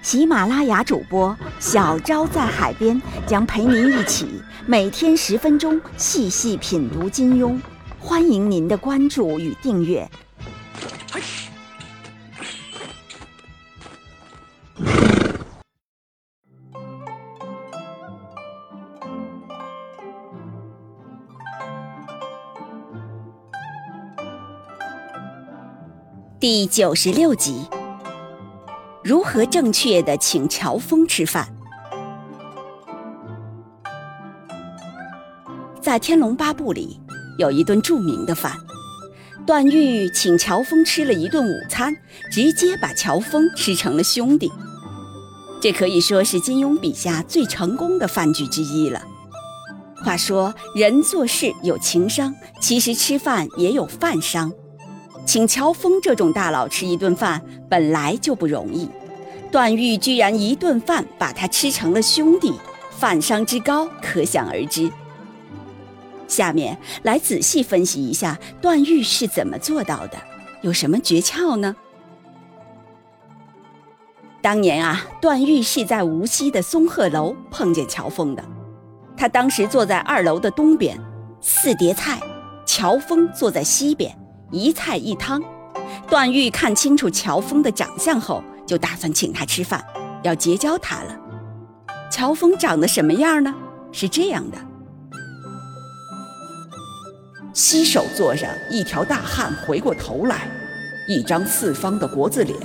喜马拉雅主播小昭在海边将陪您一起每天十分钟细细品读金庸，欢迎您的关注与订阅。第九十六集：如何正确的请乔峰吃饭？在《天龙八部》里有一顿著名的饭，段誉请乔峰吃了一顿午餐，直接把乔峰吃成了兄弟。这可以说是金庸笔下最成功的饭局之一了。话说人做事有情商，其实吃饭也有饭商。请乔峰这种大佬吃一顿饭本来就不容易，段誉居然一顿饭把他吃成了兄弟，饭商之高可想而知。下面来仔细分析一下段誉是怎么做到的，有什么诀窍呢？当年啊，段誉是在无锡的松鹤楼碰见乔峰的，他当时坐在二楼的东边，四碟菜，乔峰坐在西边。一菜一汤，段誉看清楚乔峰的长相后，就打算请他吃饭，要结交他了。乔峰长得什么样呢？是这样的：西首座上一条大汉回过头来，一张四方的国字脸，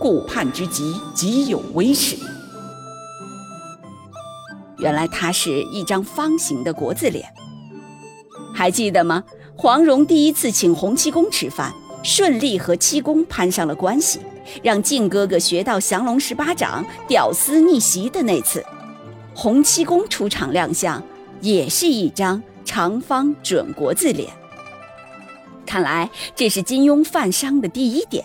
顾盼之极，极有威势。原来他是一张方形的国字脸，还记得吗？黄蓉第一次请洪七公吃饭，顺利和七公攀上了关系，让靖哥哥学到降龙十八掌、屌丝逆袭的那次，洪七公出场亮相，也是一张长方准国字脸。看来这是金庸犯商的第一点，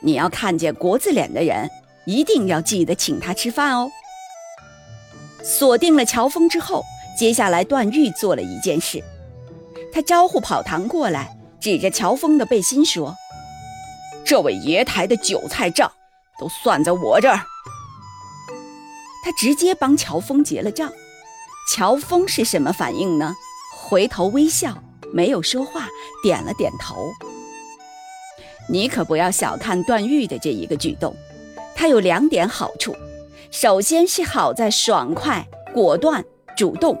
你要看见国字脸的人，一定要记得请他吃饭哦。锁定了乔峰之后，接下来段誉做了一件事。他招呼跑堂过来，指着乔峰的背心说：“这位爷台的韭菜账都算在我这儿。”他直接帮乔峰结了账。乔峰是什么反应呢？回头微笑，没有说话，点了点头。你可不要小看段誉的这一个举动，他有两点好处：首先是好在爽快、果断、主动。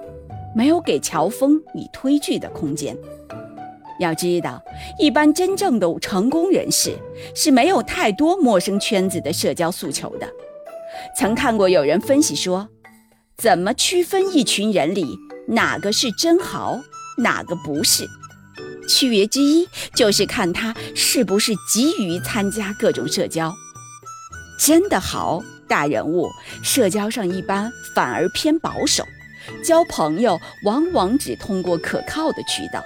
没有给乔峰以推拒的空间。要知道，一般真正的成功人士是没有太多陌生圈子的社交诉求的。曾看过有人分析说，怎么区分一群人里哪个是真豪，哪个不是？区别之一就是看他是不是急于参加各种社交。真的豪大人物，社交上一般反而偏保守。交朋友往往只通过可靠的渠道。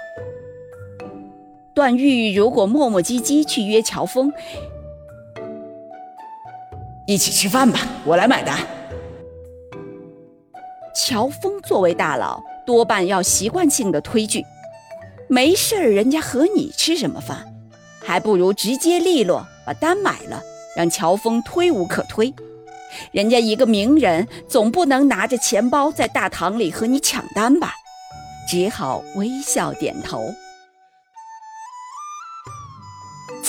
段誉如果磨磨唧唧去约乔峰，一起吃饭吧，我来买单。乔峰作为大佬，多半要习惯性的推拒。没事儿，人家和你吃什么饭？还不如直接利落把单买了，让乔峰推无可推。人家一个名人，总不能拿着钱包在大堂里和你抢单吧？只好微笑点头。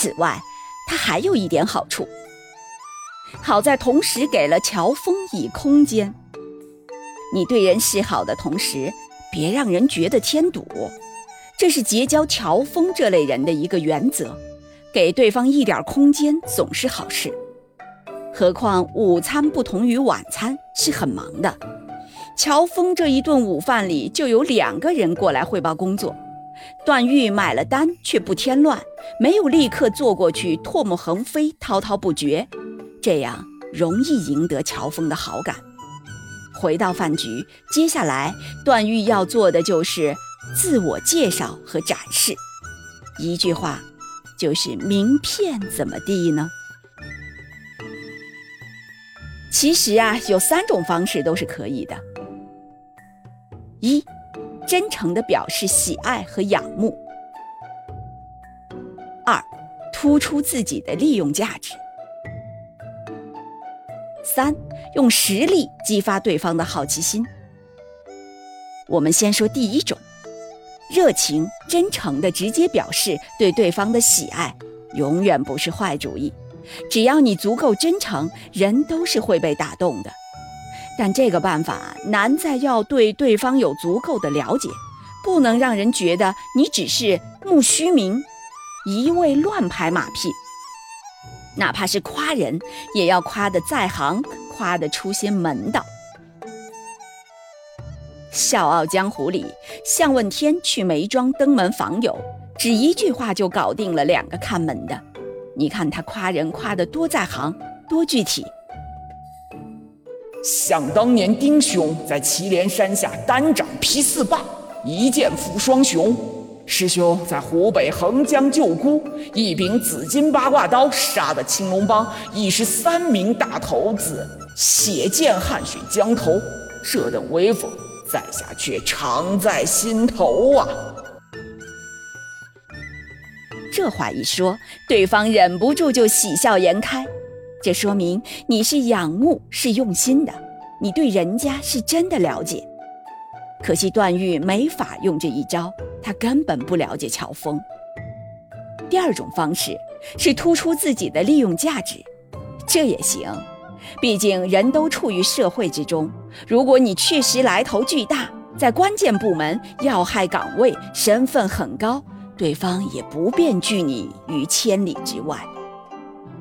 此外，他还有一点好处，好在同时给了乔峰以空间。你对人示好的同时，别让人觉得添堵，这是结交乔峰这类人的一个原则。给对方一点空间，总是好事。何况午餐不同于晚餐，是很忙的。乔峰这一顿午饭里就有两个人过来汇报工作，段誉买了单却不添乱，没有立刻坐过去唾沫横飞、滔滔不绝，这样容易赢得乔峰的好感。回到饭局，接下来段誉要做的就是自我介绍和展示。一句话，就是名片怎么地呢？其实啊，有三种方式都是可以的：一，真诚地表示喜爱和仰慕；二，突出自己的利用价值；三。用实力激发对方的好奇心。我们先说第一种，热情、真诚的直接表示对对方的喜爱，永远不是坏主意。只要你足够真诚，人都是会被打动的。但这个办法难在要对对方有足够的了解，不能让人觉得你只是慕虚名，一味乱拍马屁。哪怕是夸人，也要夸得在行。夸得出些门道，《笑傲江湖》里，向问天去梅庄登门访友，只一句话就搞定了两个看门的。你看他夸人夸得多在行，多具体。想当年，丁兄在祁连山下单掌劈四霸，一剑负双雄；师兄在湖北横江救孤，一柄紫金八卦刀杀得青龙帮已是三名大头子。血溅汉水江头，这等威风，在下却常在心头啊！这话一说，对方忍不住就喜笑颜开，这说明你是仰慕，是用心的，你对人家是真的了解。可惜段誉没法用这一招，他根本不了解乔峰。第二种方式是突出自己的利用价值，这也行。毕竟人都处于社会之中，如果你确实来头巨大，在关键部门、要害岗位，身份很高，对方也不便拒你于千里之外。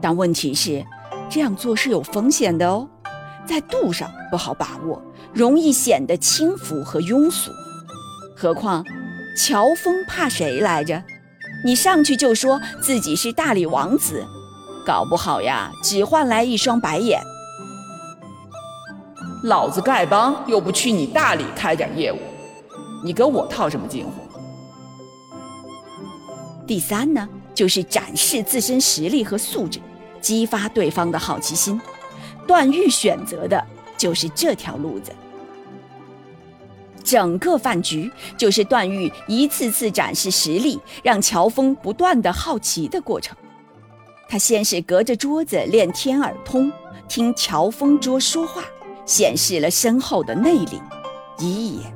但问题是，这样做是有风险的哦，在度上不好把握，容易显得轻浮和庸俗。何况，乔峰怕谁来着？你上去就说自己是大理王子。搞不好呀，只换来一双白眼。老子丐帮又不去你大理开展业务，你跟我套什么近乎？第三呢，就是展示自身实力和素质，激发对方的好奇心。段誉选择的就是这条路子。整个饭局就是段誉一次次展示实力，让乔峰不断的好奇的过程。他先是隔着桌子练天耳通，听乔峰桌说话，显示了深厚的内力。一眼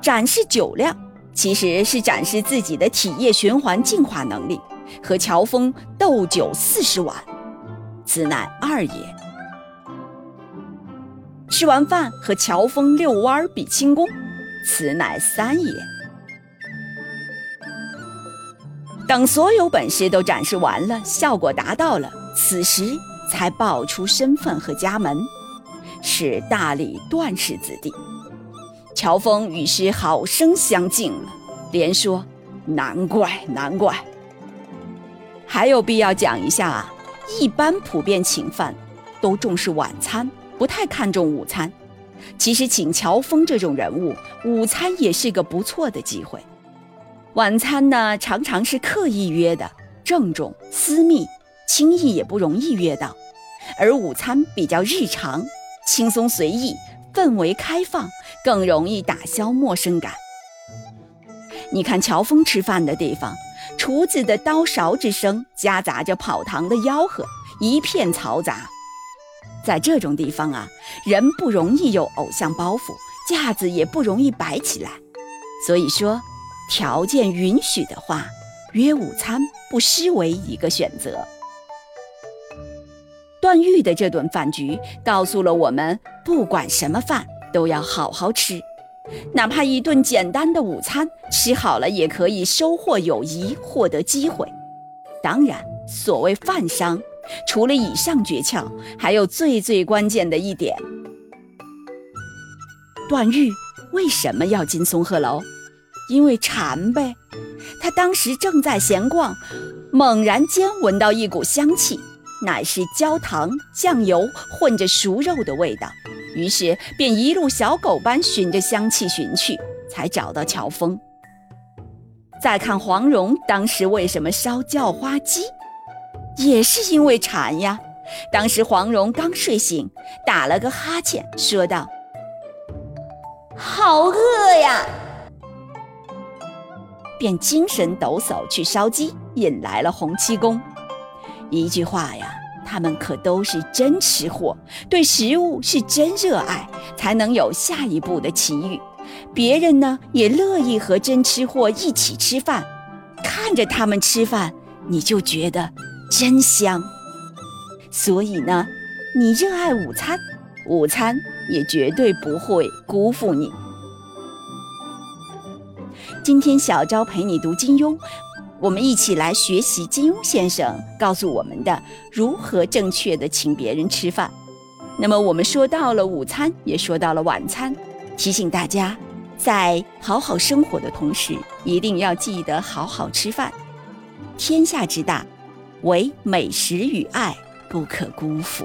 展示酒量，其实是展示自己的体液循环净化能力。和乔峰斗酒四十碗，此乃二也。吃完饭和乔峰遛弯比轻功，此乃三也。等所有本事都展示完了，效果达到了，此时才报出身份和家门，是大理段氏子弟。乔峰与师好生相敬了，连说难怪难怪。还有必要讲一下啊，一般普遍请饭都重视晚餐，不太看重午餐。其实请乔峰这种人物，午餐也是个不错的机会。晚餐呢，常常是刻意约的，郑重私密，轻易也不容易约到；而午餐比较日常，轻松随意，氛围开放，更容易打消陌生感。你看乔峰吃饭的地方，厨子的刀勺之声夹杂着跑堂的吆喝，一片嘈杂。在这种地方啊，人不容易有偶像包袱，架子也不容易摆起来。所以说。条件允许的话，约午餐不失为一个选择。段誉的这顿饭局告诉了我们，不管什么饭都要好好吃，哪怕一顿简单的午餐，吃好了也可以收获友谊，获得机会。当然，所谓饭商，除了以上诀窍，还有最最关键的一点：段誉为什么要进松鹤楼？因为馋呗，他当时正在闲逛，猛然间闻到一股香气，乃是焦糖、酱油混着熟肉的味道，于是便一路小狗般循着香气寻去，才找到乔峰。再看黄蓉当时为什么烧叫花鸡，也是因为馋呀。当时黄蓉刚睡醒，打了个哈欠，说道：“好饿呀！”便精神抖擞去烧鸡，引来了洪七公。一句话呀，他们可都是真吃货，对食物是真热爱，才能有下一步的奇遇。别人呢，也乐意和真吃货一起吃饭，看着他们吃饭，你就觉得真香。所以呢，你热爱午餐，午餐也绝对不会辜负你。今天小昭陪你读金庸，我们一起来学习金庸先生告诉我们的如何正确的请别人吃饭。那么我们说到了午餐，也说到了晚餐，提醒大家，在好好生活的同时，一定要记得好好吃饭。天下之大，唯美食与爱。不可辜负。